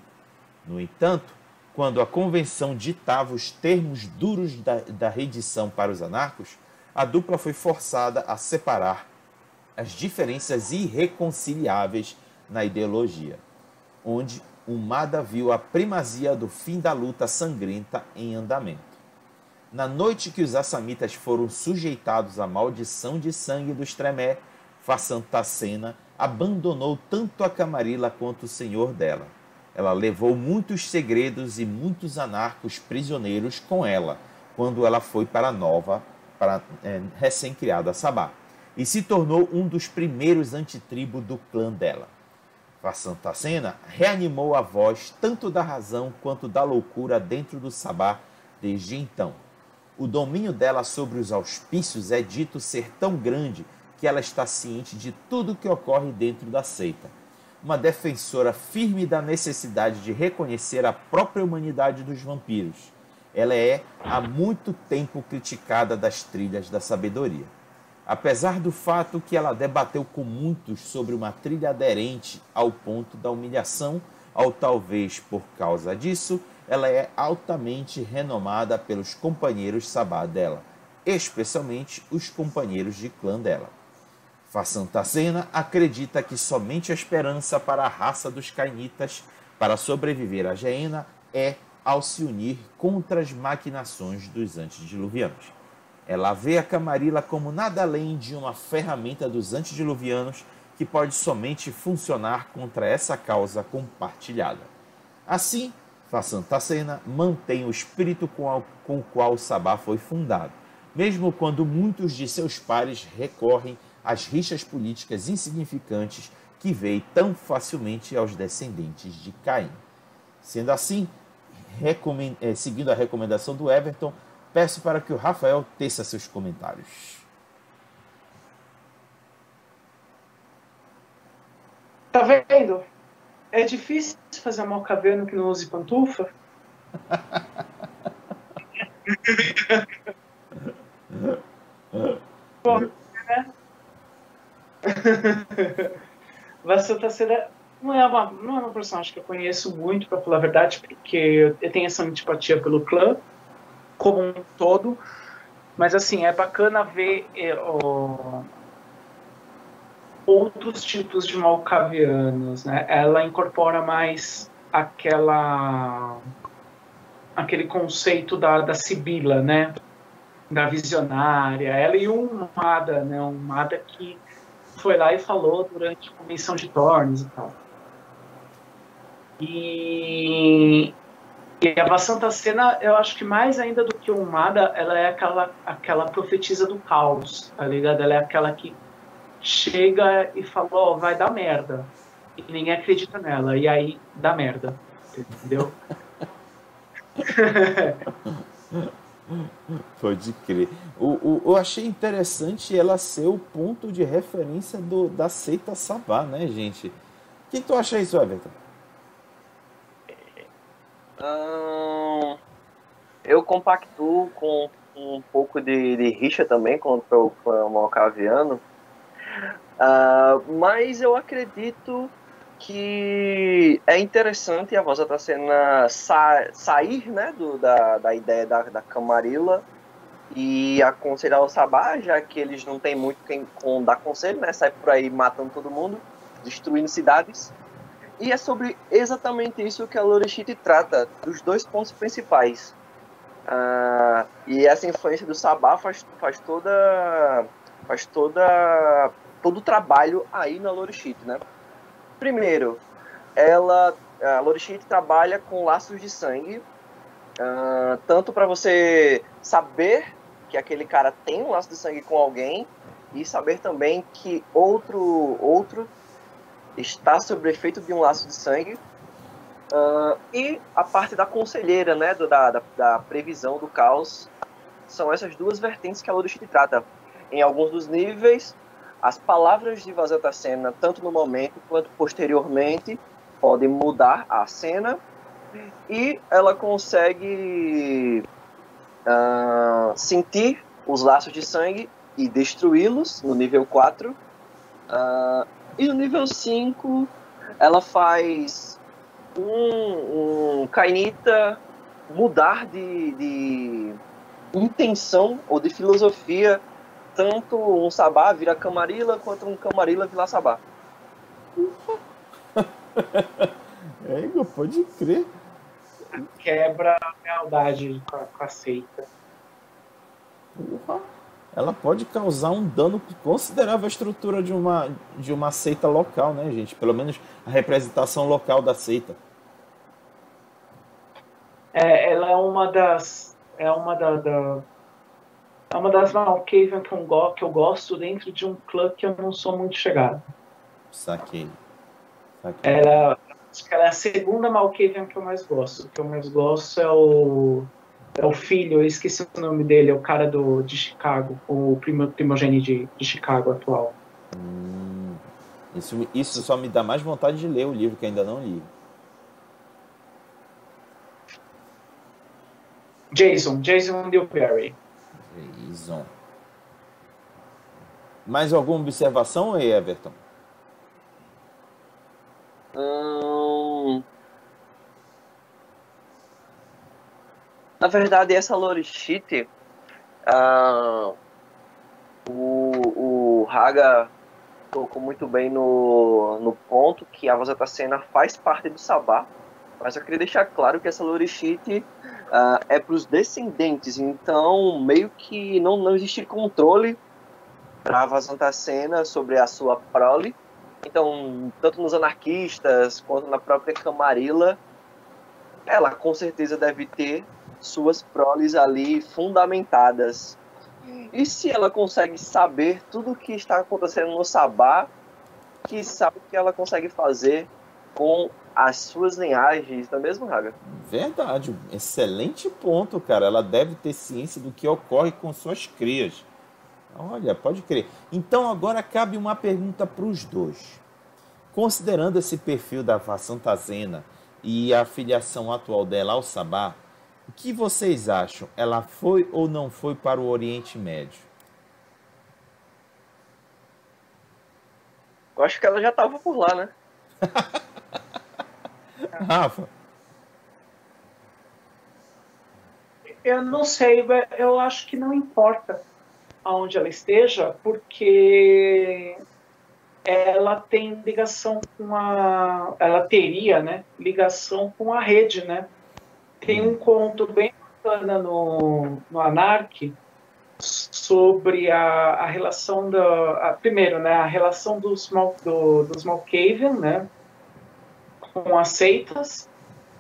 No entanto, quando a convenção ditava os termos duros da, da redição para os anarcos, a dupla foi forçada a separar as diferenças irreconciliáveis na ideologia, onde Umada viu a primazia do fim da luta sangrenta em andamento. Na noite que os assamitas foram sujeitados à maldição de sangue dos Tremé, Façantacena abandonou tanto a Camarilla quanto o senhor dela. Ela levou muitos segredos e muitos anarcos prisioneiros com ela, quando ela foi para nova, para é, recém-criada Sabá, e se tornou um dos primeiros antitribo do clã dela. Façantacena reanimou a voz tanto da razão quanto da loucura dentro do Sabá desde então o domínio dela sobre os auspícios é dito ser tão grande que ela está ciente de tudo o que ocorre dentro da seita. Uma defensora firme da necessidade de reconhecer a própria humanidade dos vampiros. Ela é há muito tempo criticada das trilhas da sabedoria. Apesar do fato que ela debateu com muitos sobre uma trilha aderente ao ponto da humilhação, ou talvez por causa disso, ela é altamente renomada pelos companheiros sabá dela, especialmente os companheiros de clã dela. Façantacena acredita que somente a esperança para a raça dos Cainitas para sobreviver a Geena é ao se unir contra as maquinações dos antediluvianos. Ela vê a Camarilla como nada além de uma ferramenta dos antediluvianos que pode somente funcionar contra essa causa compartilhada. Assim, Façantacena mantém o espírito com, a, o qual o Sabá foi fundado, mesmo quando muitos de seus pares recorrem às rixas políticas insignificantes que veem tão facilmente aos descendentes de Caim. Sendo assim, eh, seguindo a recomendação do Everton, peço para que o Rafael teça seus comentários. Tá vendo? É difícil fazer uma malcaviano que não use pantufa? Bom, né? Vassata Seda não é, uma, não é uma personagem que eu conheço muito, para falar a verdade, porque eu tenho essa antipatia pelo clã como um todo. Mas, assim, é bacana ver é, outros tipos de malcavianos, né? Ela incorpora mais aquela aquele conceito da, da Sibila, né? Da visionária. Ela e um Mada, né? Um Mada que foi lá e falou durante a convenção de Tornes e tal. E, e a Santa Cena, eu acho que mais ainda do que um Mada, ela é aquela, aquela profetisa do caos, tá ligado? Ela é aquela que chega e fala, ó, oh, vai dar merda. E ninguém acredita nela. E aí dá merda. Entendeu? Pode crer. O, o, eu achei interessante ela ser o ponto de referência do, da seita Sabá, né, gente? O que, que tu acha isso, Everton? Hum, eu compactuo com um pouco de, de rixa também contra o Malcaviano. Uh, mas eu acredito que é interessante a voz da cena sa sair né, do, da, da ideia da, da Camarilla e aconselhar o Sabá, já que eles não têm muito quem com dar conselho, né? Sai por aí matando todo mundo, destruindo cidades. E é sobre exatamente isso que a Lorishite trata, dos dois pontos principais. Uh, e essa influência do Sabá faz, faz toda faz toda todo o trabalho aí na Lorishite, né? Primeiro, ela a Lorishite trabalha com laços de sangue, uh, tanto para você saber que aquele cara tem um laço de sangue com alguém e saber também que outro outro está sob efeito de um laço de sangue. Uh, e a parte da conselheira, né, do, da, da, da, previsão do caos, são essas duas vertentes que a Lodushit trata. Em alguns dos níveis, as palavras de Vazeta Cena, tanto no momento quanto posteriormente, podem mudar a cena e ela consegue uh, sentir os laços de sangue e destruí-los no nível 4. Uh, ah, e no nível 5, ela faz um, um Kainita mudar de, de intenção ou de filosofia, tanto um Sabá vira Camarilla, quanto um Camarilla vira Sabá. é, pode crer quebra a lealdade com a, com a seita. Ela pode causar um dano considerável à estrutura de uma, de uma seita local, né, gente? Pelo menos a representação local da seita. É, ela é uma das. É uma da. da é uma das Malkavian que, eu, que eu gosto dentro de um clã que eu não sou muito chegado. Saquei. Saquei. Ela, Acho que ela é a segunda Malkavian que eu mais gosto. O que eu mais gosto é o, é o filho, eu esqueci o nome dele, é o cara do, de Chicago, o primo, primogênito de, de Chicago atual. Hum, isso, isso só me dá mais vontade de ler o livro que ainda não li. Jason, Jason Dewberry. Mais alguma observação, Everton? Hum... Na verdade, essa lore sheet, uh, o, o Haga tocou muito bem no, no ponto que a Vazata Cena faz parte do Sabá, mas eu queria deixar claro que essa lore sheet uh, é para os descendentes, então meio que não, não existe controle para a Vazanta Cena sobre a sua prole, então, tanto nos anarquistas quanto na própria Camarilla, ela com certeza deve ter suas proles ali fundamentadas. E se ela consegue saber tudo o que está acontecendo no Sabá, que sabe o que ela consegue fazer com as suas linhagens, não é mesmo, Raga? Verdade, excelente ponto, cara. Ela deve ter ciência do que ocorre com suas crias. Olha, pode crer. Então agora cabe uma pergunta para os dois. Considerando esse perfil da Santa Zena e a filiação atual dela ao Sabá, o que vocês acham? Ela foi ou não foi para o Oriente Médio? Eu acho que ela já estava por lá, né? Rafa. Eu não sei, eu acho que não importa aonde ela esteja, porque ela tem ligação com a. Ela teria, né? Ligação com a rede, né? Tem um conto bem bacana no, no Anark sobre a, a relação da. A, primeiro, né? A relação dos, Mal, do, dos Malkavian, né? Com as seitas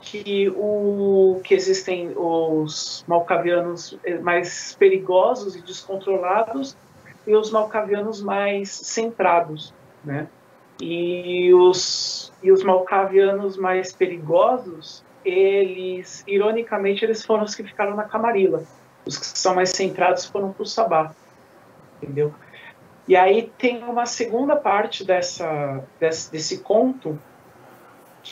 que o que existem os malcavianos mais perigosos e descontrolados e os malcavianos mais centrados, né? E os e os malcavianos mais perigosos, eles ironicamente eles foram os que ficaram na Camarilla. Os que são mais centrados foram para o Sabá, entendeu? E aí tem uma segunda parte dessa desse, desse conto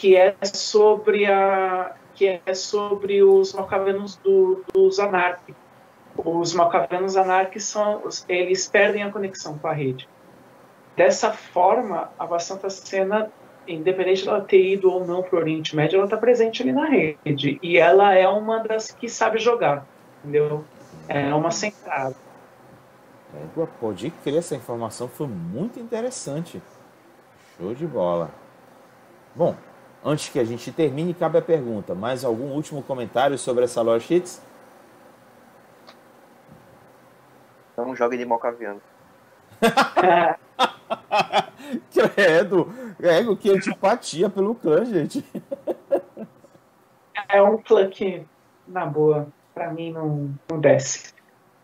que é sobre a que é sobre os malcavianos do, dos anarquicos. Os malcavianos anarquicos são eles perdem a conexão com a rede. Dessa forma, a Santa Cena independente dela ter ido ou não para o Oriente Médio, ela está presente ali na rede. E ela é uma das que sabe jogar, entendeu? É uma centrada. É, pode crer, essa informação foi muito interessante. Show de bola. Bom, antes que a gente termine, cabe a pergunta: mais algum último comentário sobre essa Lore Sheets? Não jogue de malcaviano. Credo, ego, que antipatia pelo clã, gente. É um clã que, na boa, pra mim não, não desce.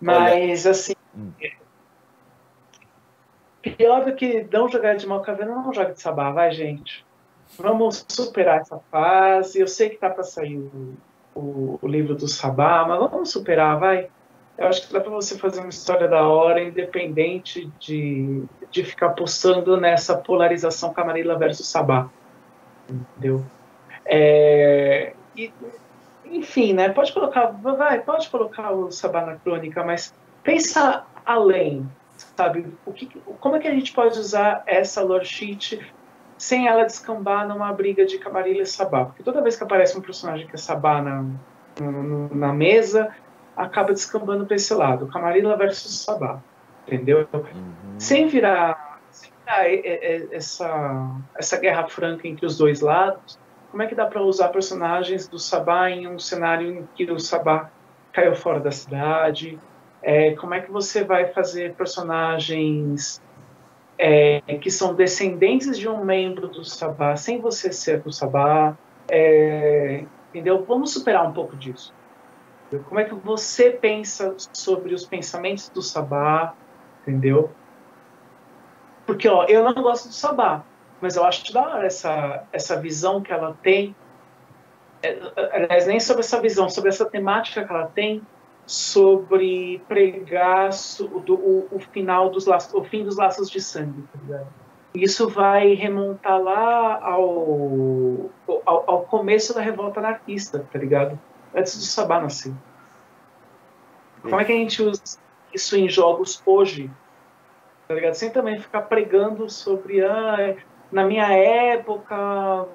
Mas, Olha. assim, hum. pior do que não jogar de malcaviano, não joga de sabá, vai, gente. Vamos superar essa fase. Eu sei que tá para sair o, o, o livro do sabá, mas vamos superar, vai eu acho que dá para você fazer uma história da hora, independente de, de ficar postando nessa polarização Camarilla versus Sabá. Entendeu? É, e, enfim, né? Pode colocar, vai, pode colocar o Sabá na crônica, mas pensa além, sabe? O que, como é que a gente pode usar essa lore sheet sem ela descambar numa briga de Camarilla e Sabá? Porque toda vez que aparece um personagem que é Sabá na, na mesa, acaba descambando para esse lado, Camarilla versus Sabá, entendeu? Uhum. Sem virar, sem virar essa, essa guerra franca entre os dois lados, como é que dá para usar personagens do Sabá em um cenário em que o Sabá caiu fora da cidade? É, como é que você vai fazer personagens é, que são descendentes de um membro do Sabá sem você ser do Sabá? É, entendeu? Vamos superar um pouco disso. Como é que você pensa sobre os pensamentos do Sabá, entendeu? Porque, ó, eu não gosto do Sabá, mas eu acho da hora essa, essa visão que ela tem. É, aliás, nem sobre essa visão, sobre essa temática que ela tem sobre pregar o, o, final dos laços, o fim dos laços de sangue. Tá Isso vai remontar lá ao, ao, ao começo da revolta anarquista, tá ligado? antes do Sabá nascer. Como é que a gente usa isso em jogos hoje? Tá ligado? Sem também ficar pregando sobre ah, na minha época,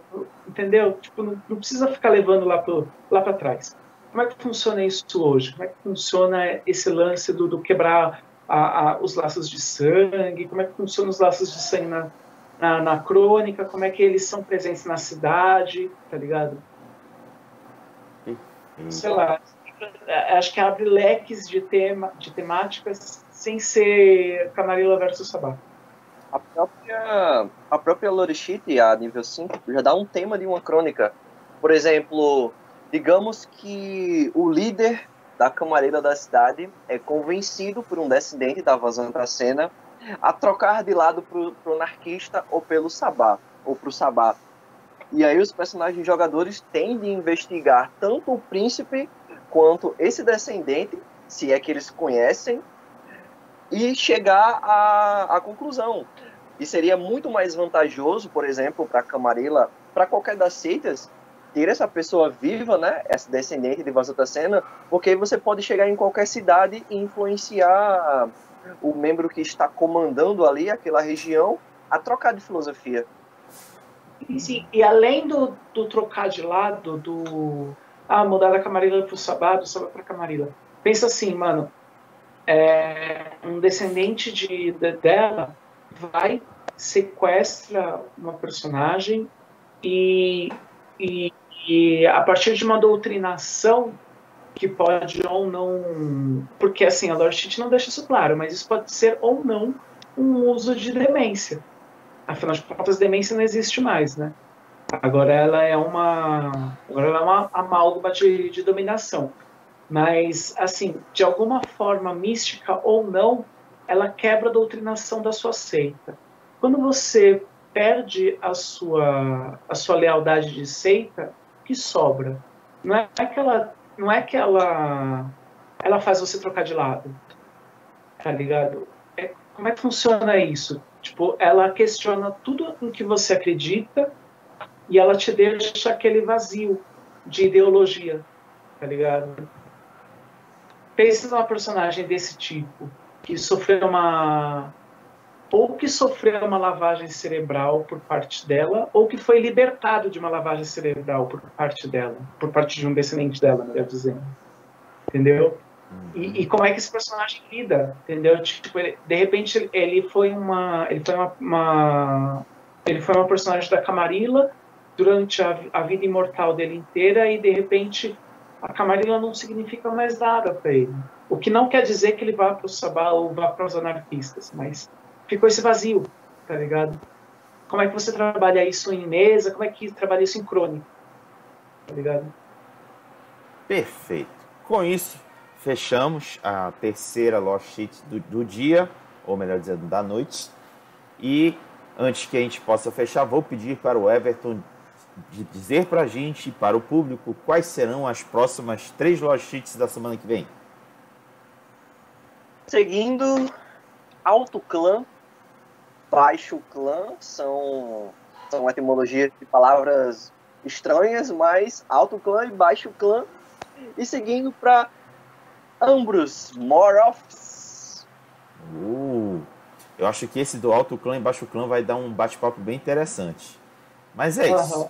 entendeu? Tipo, não, não precisa ficar levando lá para lá trás. Como é que funciona isso hoje? Como é que funciona esse lance do, do quebrar a, a, os laços de sangue? Como é que funciona os laços de sangue na, na, na crônica? Como é que eles são presentes na cidade? Tá ligado? sei lá, acho que abre leques de, tema, de temáticas sem ser Camarilla versus Sabá. A própria, a própria Lorishite, a nível 5, já dá um tema de uma crônica. Por exemplo, digamos que o líder da Camarilla da cidade é convencido por um descendente da Vazanta Cena a trocar de lado para o anarquista ou pelo Sabá, ou para o Sabá. E aí os personagens jogadores têm de investigar tanto o príncipe quanto esse descendente, se é que eles conhecem, e chegar à, à conclusão. E seria muito mais vantajoso, por exemplo, para a Camarilla, para qualquer das seitas, ter essa pessoa viva, né, essa descendente de Vazata Cena, porque você pode chegar em qualquer cidade e influenciar o membro que está comandando ali aquela região a trocar de filosofia. Sim, e além do, do trocar de lado, do ah, mudar da Camarilla para o Sabá, do Sabá para Camarilla, pensa assim, mano, é, um descendente de, de, dela vai, sequestra uma personagem e, e, e a partir de uma doutrinação que pode ou não. Porque assim, a Lord não deixa isso claro, mas isso pode ser ou não um uso de demência. Afinal de contas, demência não existe mais, né? Agora ela é uma, agora ela é uma amálgama de, de dominação. Mas, assim, de alguma forma mística ou não, ela quebra a doutrinação da sua seita. Quando você perde a sua, a sua lealdade de seita, que sobra? Não é que ela, não é que ela, ela faz você trocar de lado, tá ligado? É, como é que funciona isso? Tipo, ela questiona tudo em que você acredita e ela te deixa aquele vazio de ideologia, tá ligado? Pense numa personagem desse tipo, que sofreu uma ou que sofreu uma lavagem cerebral por parte dela, ou que foi libertado de uma lavagem cerebral por parte dela, por parte de um descendente dela, melhor dizendo. Entendeu? E, e, como é que esse personagem lida, entendeu? Tipo, ele, de repente ele foi uma, ele foi uma, uma, ele foi uma personagem da Camarilla durante a, a vida imortal dele inteira e de repente a Camarilla não significa mais nada para ele. O que não quer dizer que ele vá para o Sabá ou vá para os anarquistas, mas ficou esse vazio, tá ligado? Como é que você trabalha isso em mesa? Como é que trabalha isso em crônica? Tá ligado? Perfeito. Com isso, fechamos a terceira Lost Sheet do, do dia, ou melhor dizendo, da noite. E antes que a gente possa fechar, vou pedir para o Everton dizer para a gente, para o público, quais serão as próximas três Lost Sheets da semana que vem. Seguindo, Alto Clã, Baixo Clã, são, são etimologias de palavras estranhas, mas Alto Clã e Baixo Clã. E seguindo para Ambrose Morofs. Uh, eu acho que esse do Alto Clã e Baixo Clã vai dar um bate-papo bem interessante. Mas é isso. Uhum.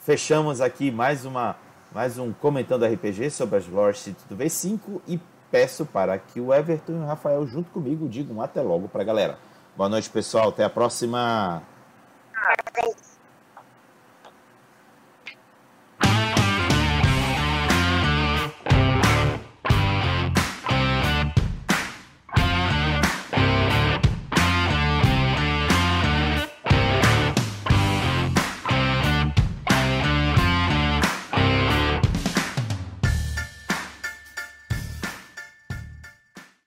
Fechamos aqui mais uma mais um comentando RPG sobre as Lore City do V5 e peço para que o Everton e o Rafael junto comigo digam até logo para a galera. Boa noite, pessoal. Até a próxima.